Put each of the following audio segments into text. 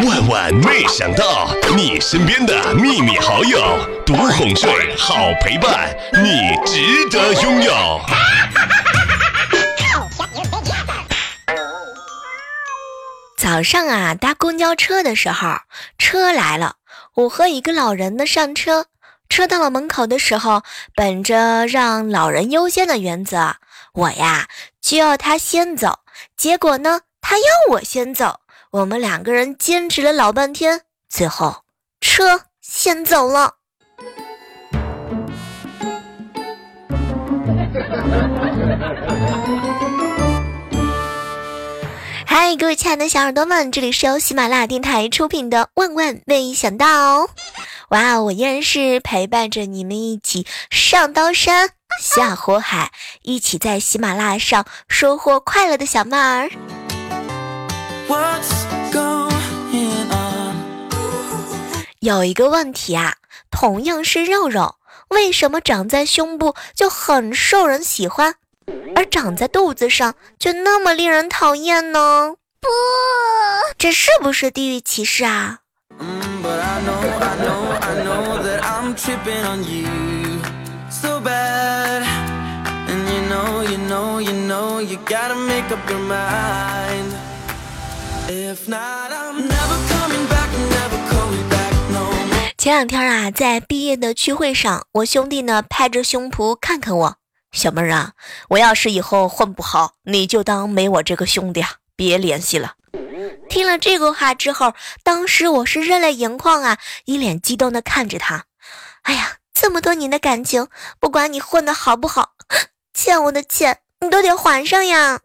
万万没想到，你身边的秘密好友，独哄睡，好陪伴，你值得拥有。早上啊，搭公交车的时候，车来了，我和一个老人呢上车。车到了门口的时候，本着让老人优先的原则，我呀就要他先走。结果呢，他要我先走。我们两个人坚持了老半天，最后车先走了。嗨，各位亲爱的小耳朵们，这里是由喜马拉雅电台出品的《万万没想到》。哇哦，我依然是陪伴着你们一起上刀山下火海，一起在喜马拉雅上收获快乐的小妹儿。有一个问题啊，同样是肉肉，为什么长在胸部就很受人喜欢？而长在肚子上就那么令人讨厌呢？不，这是不是地域歧视啊？前两天啊，在毕业的聚会上，我兄弟呢拍着胸脯看看我。小妹儿啊，我要是以后混不好，你就当没我这个兄弟啊，别联系了。听了这个话之后，当时我是热泪盈眶啊，一脸激动的看着他。哎呀，这么多年的感情，不管你混的好不好，欠我的钱你都得还上呀。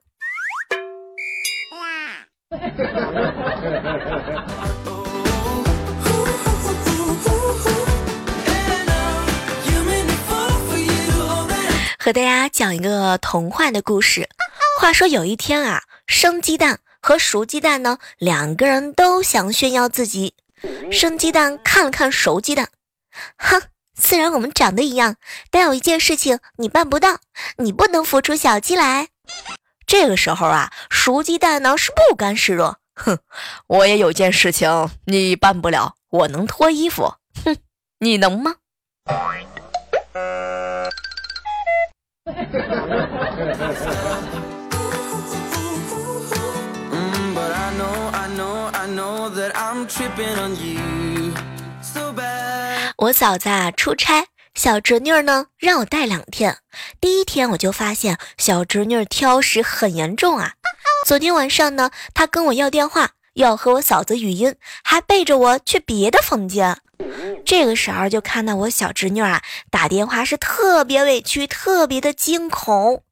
和大家讲一个童话的故事。话说有一天啊，生鸡蛋和熟鸡蛋呢，两个人都想炫耀自己。生鸡蛋看了看熟鸡蛋，哼，虽然我们长得一样，但有一件事情你办不到，你不能孵出小鸡来。这个时候啊，熟鸡蛋呢是不甘示弱，哼，我也有件事情你办不了，我能脱衣服，哼，你能吗？我嫂子啊出差，小侄女呢让我带两天。第一天我就发现小侄女挑食很严重啊。昨天晚上呢，她跟我要电话，要和我嫂子语音，还背着我去别的房间。这个时候就看到我小侄女啊打电话是特别委屈，特别的惊恐。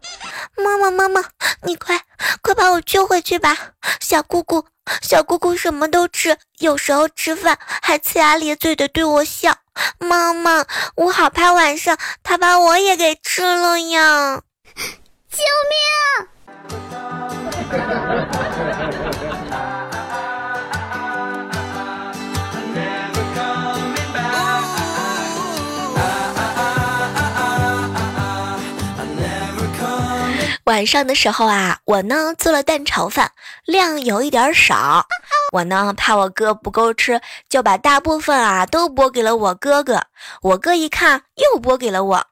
妈妈妈妈，你快快把我救回去吧！小姑姑，小姑姑什么都吃，有时候吃饭还呲牙咧嘴的对我笑。妈妈，我好怕晚上他把我也给吃了呀！救命！晚上的时候啊，我呢做了蛋炒饭，量有一点少。我呢怕我哥不够吃，就把大部分啊都拨给了我哥哥。我哥一看，又拨给了我。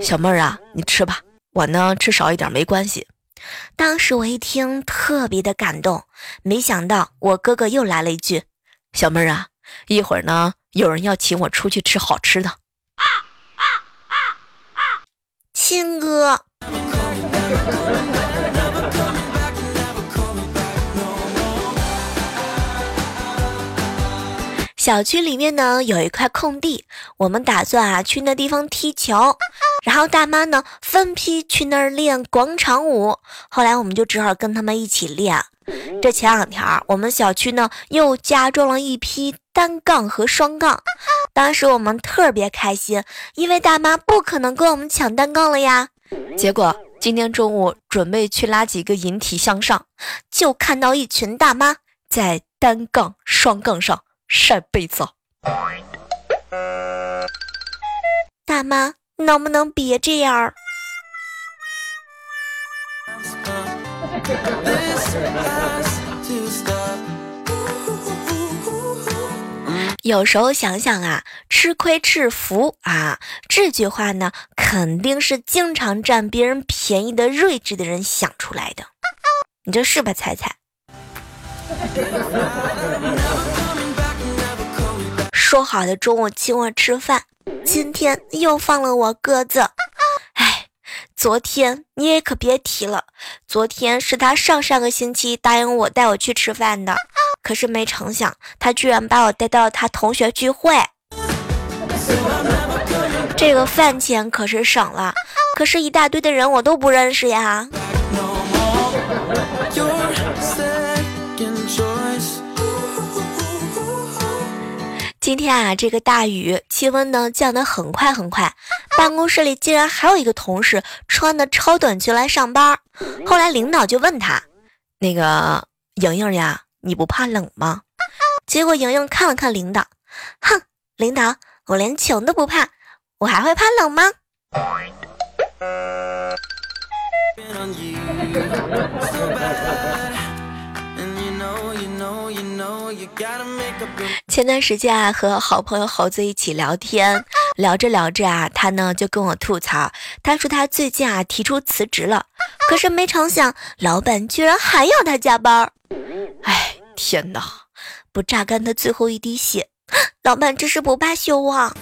小妹儿啊，你吃吧，我呢吃少一点没关系。当时我一听，特别的感动。没想到我哥哥又来了一句：“小妹儿啊，一会儿呢有人要请我出去吃好吃的。”啊啊啊啊亲哥。小区里面呢有一块空地，我们打算啊去那地方踢球，然后大妈呢分批去那儿练广场舞。后来我们就只好跟他们一起练。这前两天我们小区呢又加装了一批单杠和双杠，当时我们特别开心，因为大妈不可能跟我们抢单杠了呀。结果。今天中午准备去拉几个引体向上，就看到一群大妈在单杠、双杠上晒被子。大妈，能不能别这样？有时候想想啊，吃亏是福啊，这句话呢，肯定是经常占别人便宜的睿智的人想出来的。你这是吧，彩彩？说好的中午请我吃饭，今天又放了我鸽子。哎，昨天你也可别提了，昨天是他上上个星期答应我带我去吃饭的。可是没成想，他居然把我带到他同学聚会，这个饭钱可是省了。可是，一大堆的人我都不认识呀。今天啊，这个大雨，气温呢降得很快很快，办公室里竟然还有一个同事穿的超短裙来上班。后来领导就问他：“那个莹莹呀。”你不怕冷吗？结果莹莹看了看领导，哼，领导，我连穷都不怕，我还会怕冷吗？前段时间啊，和好朋友猴子一起聊天，聊着聊着啊，他呢就跟我吐槽，他说他最近啊提出辞职了，可是没成想，老板居然还要他加班。哎，天哪！不榨干他最后一滴血，老板这是不罢休啊！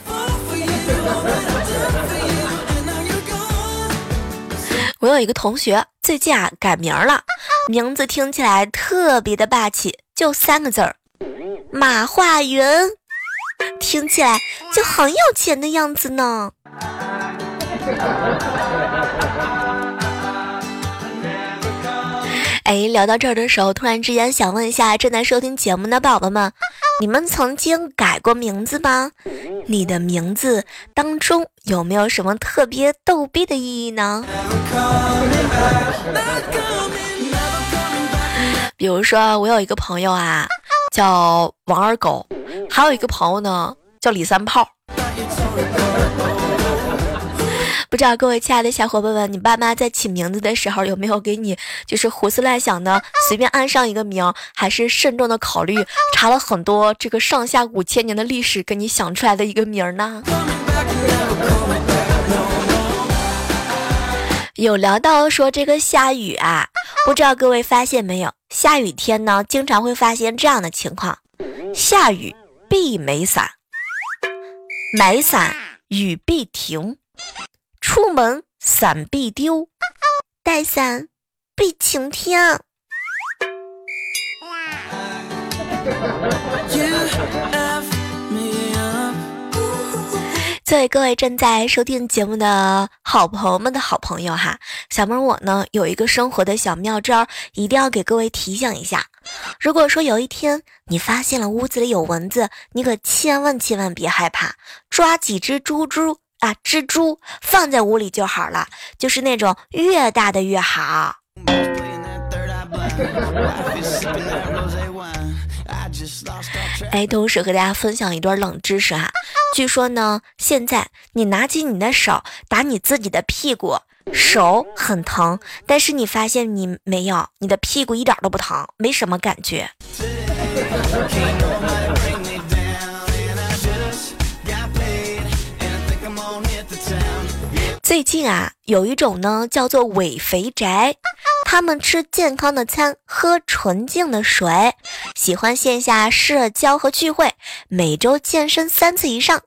我有一个同学最近啊改名了，名字听起来特别的霸气，就三个字儿：马化云，听起来就很有钱的样子呢。哎，聊到这儿的时候，突然之间想问一下正在收听节目的宝宝们，你们曾经改过名字吗？你的名字当中有没有什么特别逗逼的意义呢？比如说，我有一个朋友啊，叫王二狗，还有一个朋友呢，叫李三炮。不知道各位亲爱的小伙伴们，你爸妈在起名字的时候有没有给你就是胡思乱想的随便安上一个名，还是慎重的考虑查了很多这个上下五千年的历史给你想出来的一个名呢？有聊到说这个下雨啊，不知道各位发现没有，下雨天呢经常会发现这样的情况：下雨必没伞，买伞雨必停。出门伞必丢，带伞必晴天。作为各位正在收听节目的好朋友们的好朋友哈，小妹我呢有一个生活的小妙招，一定要给各位提醒一下。如果说有一天你发现了屋子里有蚊子，你可千万千万别害怕，抓几只猪猪。啊，蜘蛛放在屋里就好了，就是那种越大的越好。哎，同时和大家分享一段冷知识哈，据说呢，现在你拿起你的手打你自己的屁股，手很疼，但是你发现你没有，你的屁股一点都不疼，没什么感觉。最近啊，有一种呢叫做伪肥宅，他们吃健康的餐，喝纯净的水，喜欢线下社交和聚会，每周健身三次以上。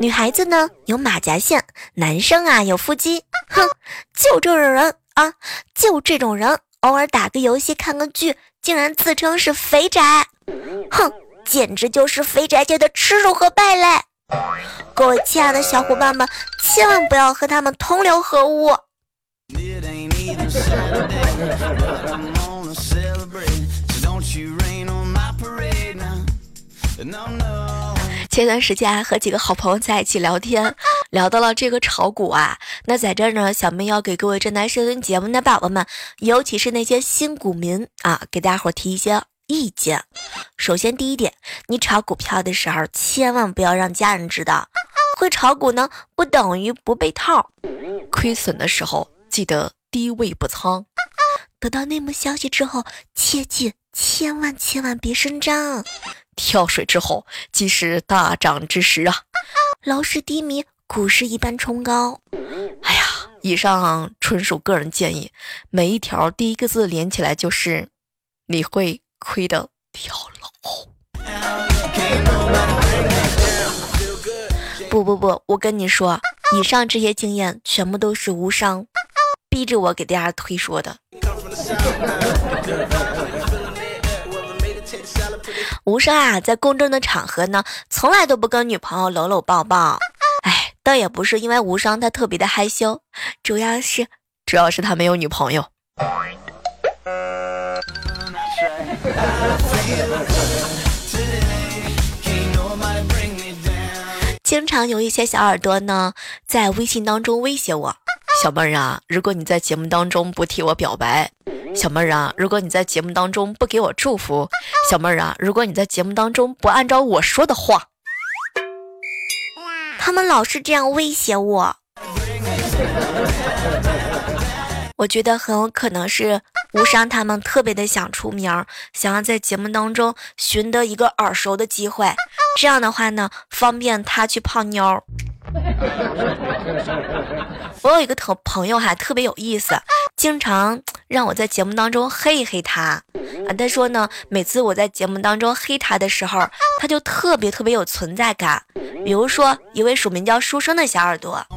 女孩子呢有马甲线，男生啊有腹肌。哼，就这种人啊，就这种人，偶尔打个游戏、看个剧，竟然自称是肥宅。哼，简直就是肥宅界的耻辱和败类。各位亲爱的小伙伴们，千万不要和他们同流合污。前段时间和几个好朋友在一起聊天，聊到了这个炒股啊。那在这儿呢，小妹要给各位正在收听节目的宝宝们，尤其是那些新股民啊，给大家伙提一些。意见，首先第一点，你炒股票的时候千万不要让家人知道。会炒股呢，不等于不被套。亏损的时候记得低位补仓。得到内幕消息之后，切记千万千万别声张。跳水之后即是大涨之时啊，楼市低迷，股市一般冲高。哎呀，以上纯属个人建议，每一条第一个字连起来就是你会亏的跳楼。不不不，我跟你说，以上这些经验全部都是无伤逼着我给大家推说的。无双啊，在公众的场合呢，从来都不跟女朋友搂搂抱抱。哎，倒也不是因为无双他特别的害羞，主要是主要是他没有女朋友。经常有一些小耳朵呢，在微信当中威胁我。小妹儿啊，如果你在节目当中不替我表白，小妹儿啊，如果你在节目当中不给我祝福，小妹儿啊，如果你在节目当中不按照我说的话，他们老是这样威胁我。我觉得很有可能是无伤他们特别的想出名，想要在节目当中寻得一个耳熟的机会，这样的话呢，方便他去泡妞。我有一个朋朋友哈，特别有意思，经常让我在节目当中黑一黑他啊。他说呢，每次我在节目当中黑他的时候，他就特别特别有存在感。比如说，一位署名叫书生的小耳朵。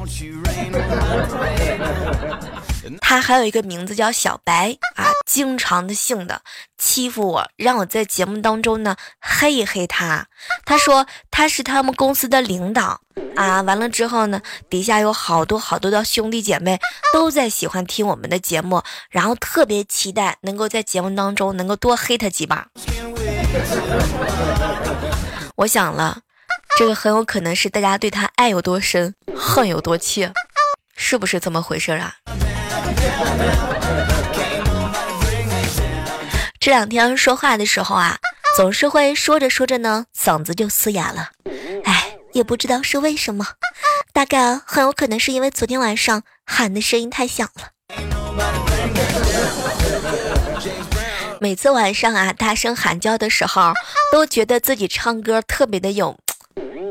他还有一个名字叫小白啊，经常的性的欺负我，让我在节目当中呢黑一黑他。他说他是他们公司的领导啊，完了之后呢，底下有好多好多的兄弟姐妹都在喜欢听我们的节目，然后特别期待能够在节目当中能够多黑他几把。我想了，这个很有可能是大家对他爱有多深，恨有多切，是不是这么回事啊？这两天说话的时候啊，总是会说着说着呢，嗓子就嘶哑了。哎，也不知道是为什么，大概很有可能是因为昨天晚上喊的声音太响了。每次晚上啊，大声喊叫的时候，都觉得自己唱歌特别的有，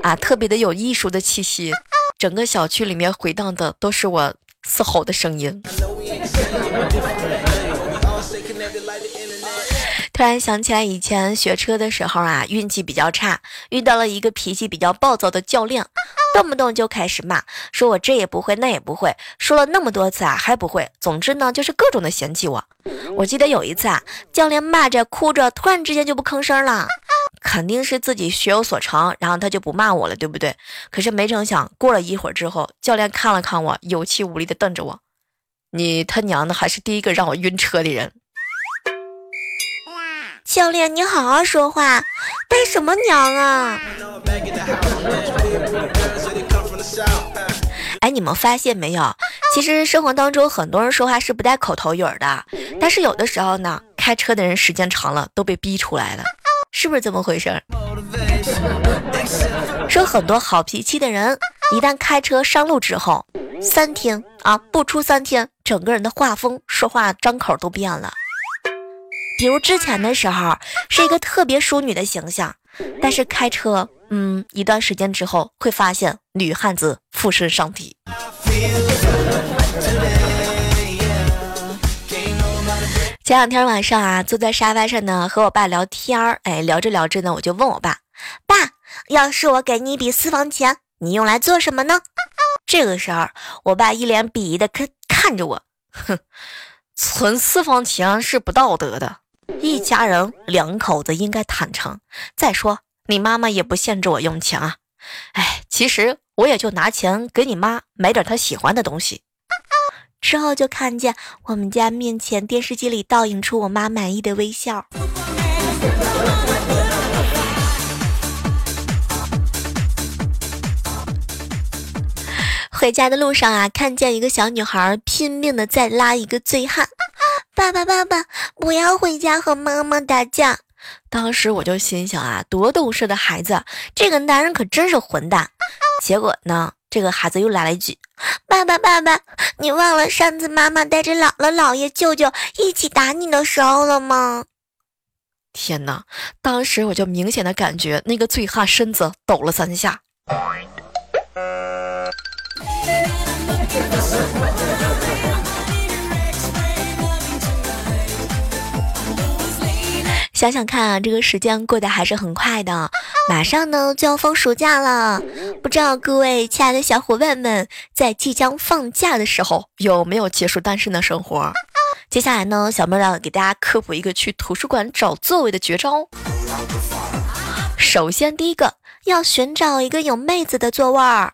啊，特别的有艺术的气息。整个小区里面回荡的都是我嘶吼的声音。突然想起来，以前学车的时候啊，运气比较差，遇到了一个脾气比较暴躁的教练，动不动就开始骂，说我这也不会，那也不会，说了那么多次啊，还不会。总之呢，就是各种的嫌弃我。我记得有一次啊，教练骂着哭着，突然之间就不吭声了，肯定是自己学有所成，然后他就不骂我了，对不对？可是没成想，过了一会儿之后，教练看了看我，有气无力的瞪着我：“你他娘的还是第一个让我晕车的人。”教练，你好好说话，带什么娘啊？哎，你们发现没有？其实生活当中很多人说话是不带口头语的，但是有的时候呢，开车的人时间长了都被逼出来了，是不是这么回事？说很多好脾气的人，一旦开车上路之后，三天啊，不出三天，整个人的画风、说话张口都变了。比如之前的时候是一个特别淑女的形象，但是开车，嗯，一段时间之后会发现女汉子附身上体。前两天晚上啊，坐在沙发上呢，和我爸聊天儿，哎，聊着聊着呢，我就问我爸：“爸，要是我给你一笔私房钱，你用来做什么呢？”这个时候，我爸一脸鄙夷的看看着我，哼，存私房钱是不道德的。一家人两口子应该坦诚。再说，你妈妈也不限制我用钱啊。哎，其实我也就拿钱给你妈买点她喜欢的东西。之后就看见我们家面前电视机里倒映出我妈满意的微笑。回家的路上啊，看见一个小女孩拼命的在拉一个醉汉。爸爸，爸爸，不要回家和妈妈打架。当时我就心想啊，多懂事的孩子，这个男人可真是混蛋。结果呢，这个孩子又来了一句：“爸爸，爸爸，你忘了上次妈妈带着姥姥、姥爷、舅舅一起打你的时候了吗？”天哪！当时我就明显的感觉那个醉汉身子抖了三下。想想看啊，这个时间过得还是很快的，马上呢就要放暑假了。不知道各位亲爱的小伙伴们，在即将放假的时候有没有结束单身的生活？接下来呢，小妹要给大家科普一个去图书馆找座位的绝招。首先，第一个要寻找一个有妹子的座位儿；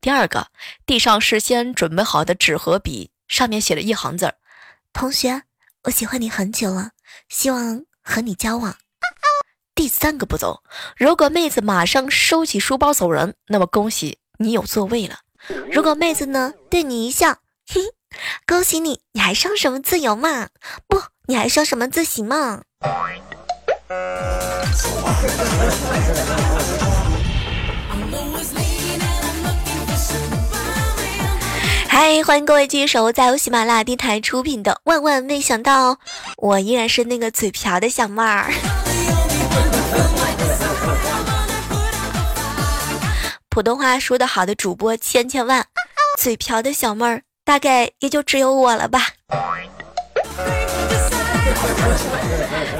第二个，地上事先准备好的纸和笔，上面写了一行字儿：“同学，我喜欢你很久了，希望。”和你交往，第三个步骤，如果妹子马上收起书包走人，那么恭喜你有座位了。如果妹子呢对你一笑，嘿，恭喜你，你还上什么自由嘛？不，你还上什么自习嘛？嗨，欢迎各位继续守候在由喜马拉雅电台出品的《万万没想到》，我依然是那个嘴瓢的小妹儿。普通话说得好的主播千千万，嘴瓢的小妹儿大概也就只有我了吧。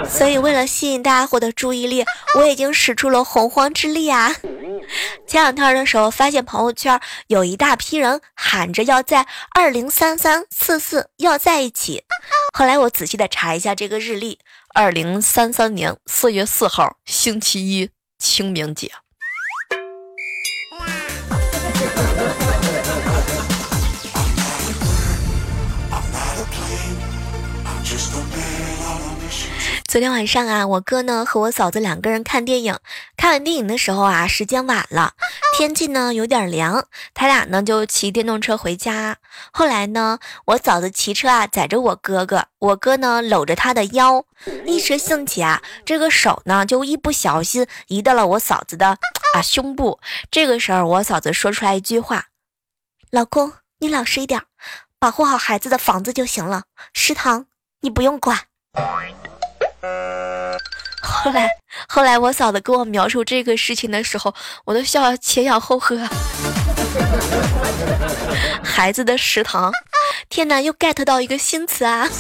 所以为了吸引大家伙的注意力，我已经使出了洪荒之力啊！前两天的时候，发现朋友圈有一大批人喊着要在二零三三四四要在一起。后来我仔细的查一下这个日历，二零三三年四月四号星期一，清明节。昨天晚上啊，我哥呢和我嫂子两个人看电影。看完电影的时候啊，时间晚了，天气呢有点凉，他俩呢就骑电动车回家。后来呢，我嫂子骑车啊载着我哥哥，我哥呢搂着他的腰，一时兴起啊，这个手呢就一不小心移到了我嫂子的啊胸部。这个时候，我嫂子说出来一句话：“老公，你老实一点，保护好孩子的房子就行了，食堂你不用管。” 后来，后来我嫂子跟我描述这个事情的时候，我都笑前仰后合。孩子的食堂，天哪，又 get 到一个新词啊！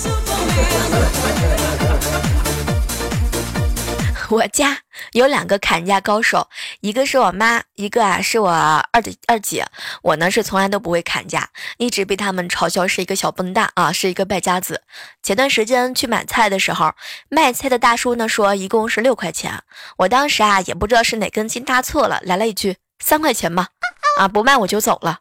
我家有两个砍价高手，一个是我妈，一个啊是我二的二姐。我呢是从来都不会砍价，一直被他们嘲笑是一个小笨蛋啊，是一个败家子。前段时间去买菜的时候，卖菜的大叔呢说一共是六块钱，我当时啊也不知道是哪根筋搭错了，来了一句三块钱吧，啊不卖我就走了。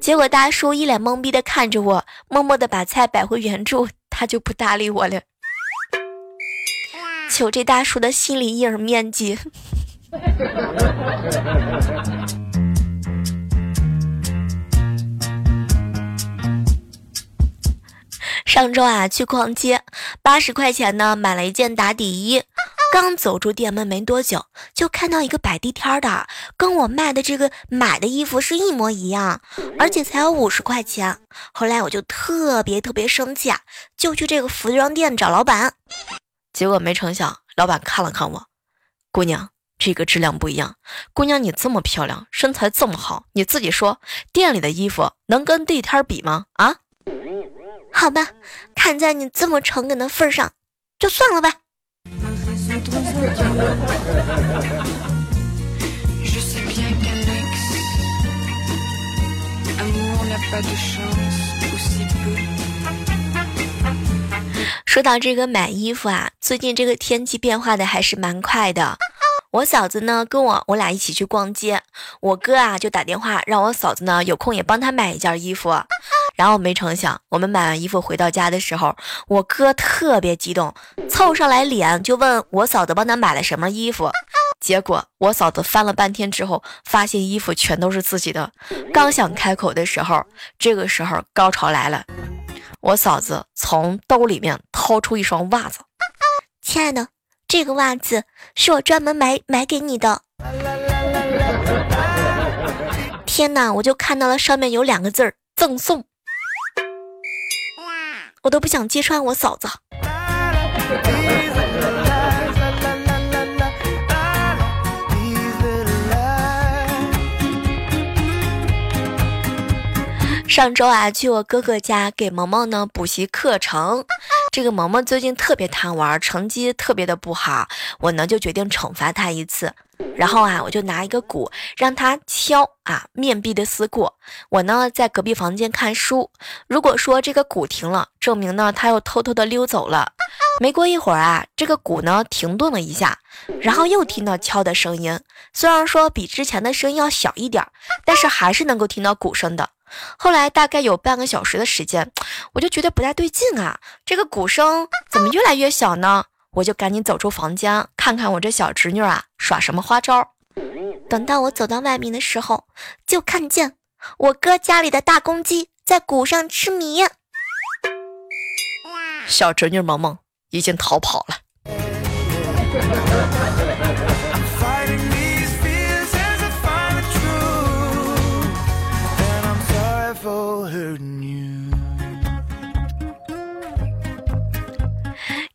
结果大叔一脸懵逼的看着我，默默的把菜摆回原处，他就不搭理我了。求这大叔的心理阴影面积。上周啊，去逛街，八十块钱呢买了一件打底衣。刚走出店门没多久，就看到一个摆地摊的，跟我卖的这个买的衣服是一模一样，而且才有五十块钱。后来我就特别特别生气啊，就去这个服装店找老板。结果没成想，老板看了看我，姑娘，这个质量不一样。姑娘，你这么漂亮，身材这么好，你自己说，店里的衣服能跟地摊比吗？啊？好吧，看在你这么诚恳的份上，就算了吧。说到这个买衣服啊，最近这个天气变化的还是蛮快的。我嫂子呢跟我我俩一起去逛街，我哥啊就打电话让我嫂子呢有空也帮他买一件衣服。然后没成想，我们买完衣服回到家的时候，我哥特别激动，凑上来脸就问我嫂子帮他买了什么衣服。结果我嫂子翻了半天之后，发现衣服全都是自己的。刚想开口的时候，这个时候高潮来了。我嫂子从兜里面掏出一双袜子，亲爱的，这个袜子是我专门买买给你的。天哪，我就看到了上面有两个字儿赠送，我都不想揭穿我嫂子。上周啊，去我哥哥家给萌萌呢补习课程。这个萌萌最近特别贪玩，成绩特别的不好，我呢就决定惩罚他一次。然后啊，我就拿一个鼓让他敲啊，面壁的思过。我呢在隔壁房间看书。如果说这个鼓停了，证明呢他又偷偷的溜走了。没过一会儿啊，这个鼓呢停顿了一下，然后又听到敲的声音。虽然说比之前的声音要小一点，但是还是能够听到鼓声的。后来大概有半个小时的时间，我就觉得不太对劲啊，这个鼓声怎么越来越小呢？我就赶紧走出房间，看看我这小侄女啊耍什么花招。等到我走到外面的时候，就看见我哥家里的大公鸡在鼓上吃米。小侄女萌萌已经逃跑了。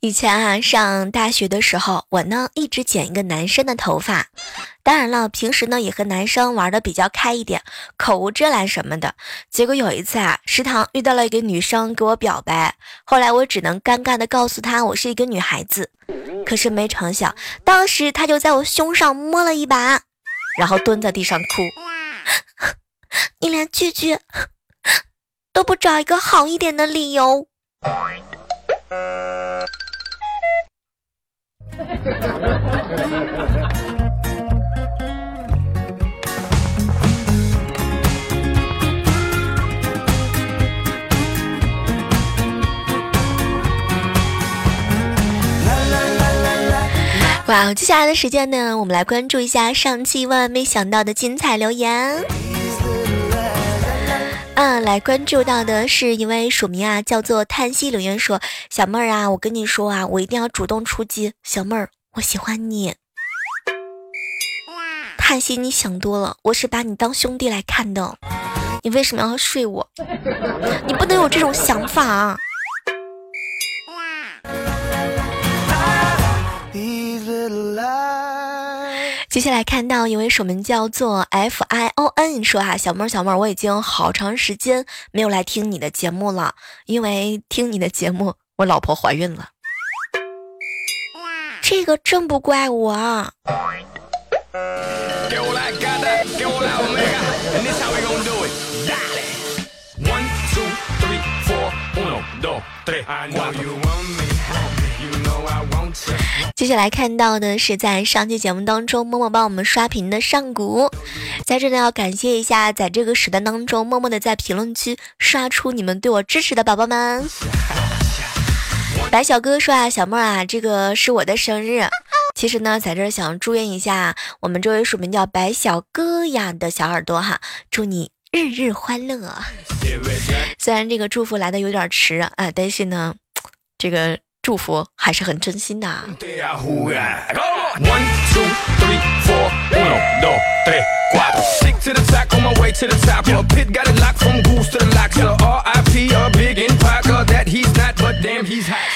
以前啊，上大学的时候，我呢一直剪一个男生的头发。当然了，平时呢也和男生玩的比较开一点，口无遮拦什么的。结果有一次啊，食堂遇到了一个女生给我表白，后来我只能尴尬的告诉她我是一个女孩子。可是没成想，当时她就在我胸上摸了一把，然后蹲在地上哭。你连拒绝都不找一个好一点的理由。哇，接下来的时间呢，我们来关注一下上期万万没想到的精彩留言。嗯，来关注到的是一位署名啊，叫做叹息留言说：“小妹儿啊，我跟你说啊，我一定要主动出击，小妹儿，我喜欢你。”叹息，你想多了，我是把你当兄弟来看的，你为什么要睡我？你不能有这种想法啊！接下来看到一位署名叫做 F I O N 说啊，小妹儿小妹儿，我已经好长时间没有来听你的节目了，因为听你的节目，我老婆怀孕了。这个真不怪我。接下来看到的是在上期节目当中，默默帮我们刷屏的上古，在这里要感谢一下，在这个时段当中，默默的在评论区刷出你们对我支持的宝宝们。白小哥说啊，小妹啊，这个是我的生日，其实呢，在这想祝愿一下我们这位署名叫白小哥呀的小耳朵哈，祝你日日欢乐。虽然这个祝福来的有点迟啊，但是呢，这个。祝福还是很真心的。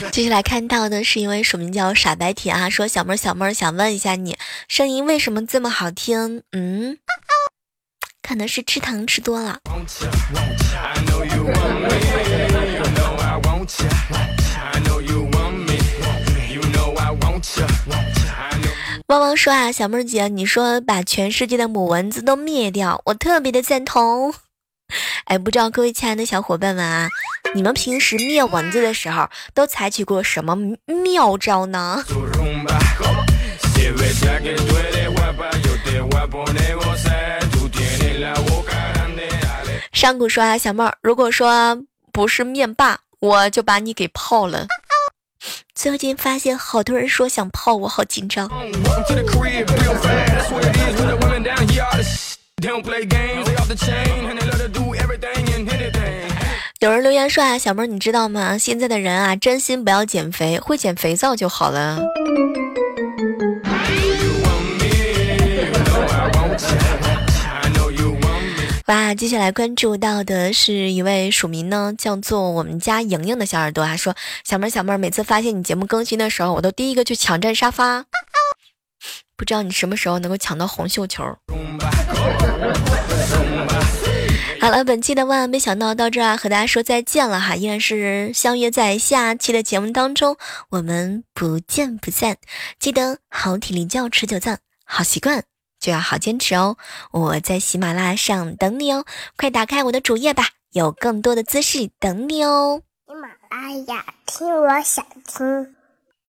接下来看到的是一位署名叫傻白甜啊，说小妹儿小妹儿想问一下你，声音为什么这么好听？嗯，可能是吃糖吃多了。汪汪说啊，小妹儿姐，你说把全世界的母蚊子都灭掉，我特别的赞同。哎，不知道各位亲爱的小伙伴们啊，你们平时灭蚊子的时候都采取过什么妙招呢？上古说啊，小妹儿，如果说不是灭霸，我就把你给泡了。最近发现好多人说想泡我，好紧张。有人留言说啊，小妹儿你知道吗？现在的人啊，真心不要减肥，会减肥皂就好了。那，接下来关注到的是一位署名呢，叫做我们家莹莹的小耳朵啊，说小妹儿小妹儿，每次发现你节目更新的时候，我都第一个去抢占沙发，不知道你什么时候能够抢到红绣球。好了，本期的万万没想到到这儿和大家说再见了哈，依然是相约在下期的节目当中，我们不见不散。记得好体力就要持久战，好习惯就要好坚持哦。我在喜马拉雅上等你哦，快打开我的主页吧，有更多的姿势等你哦。喜马拉雅听，我想听。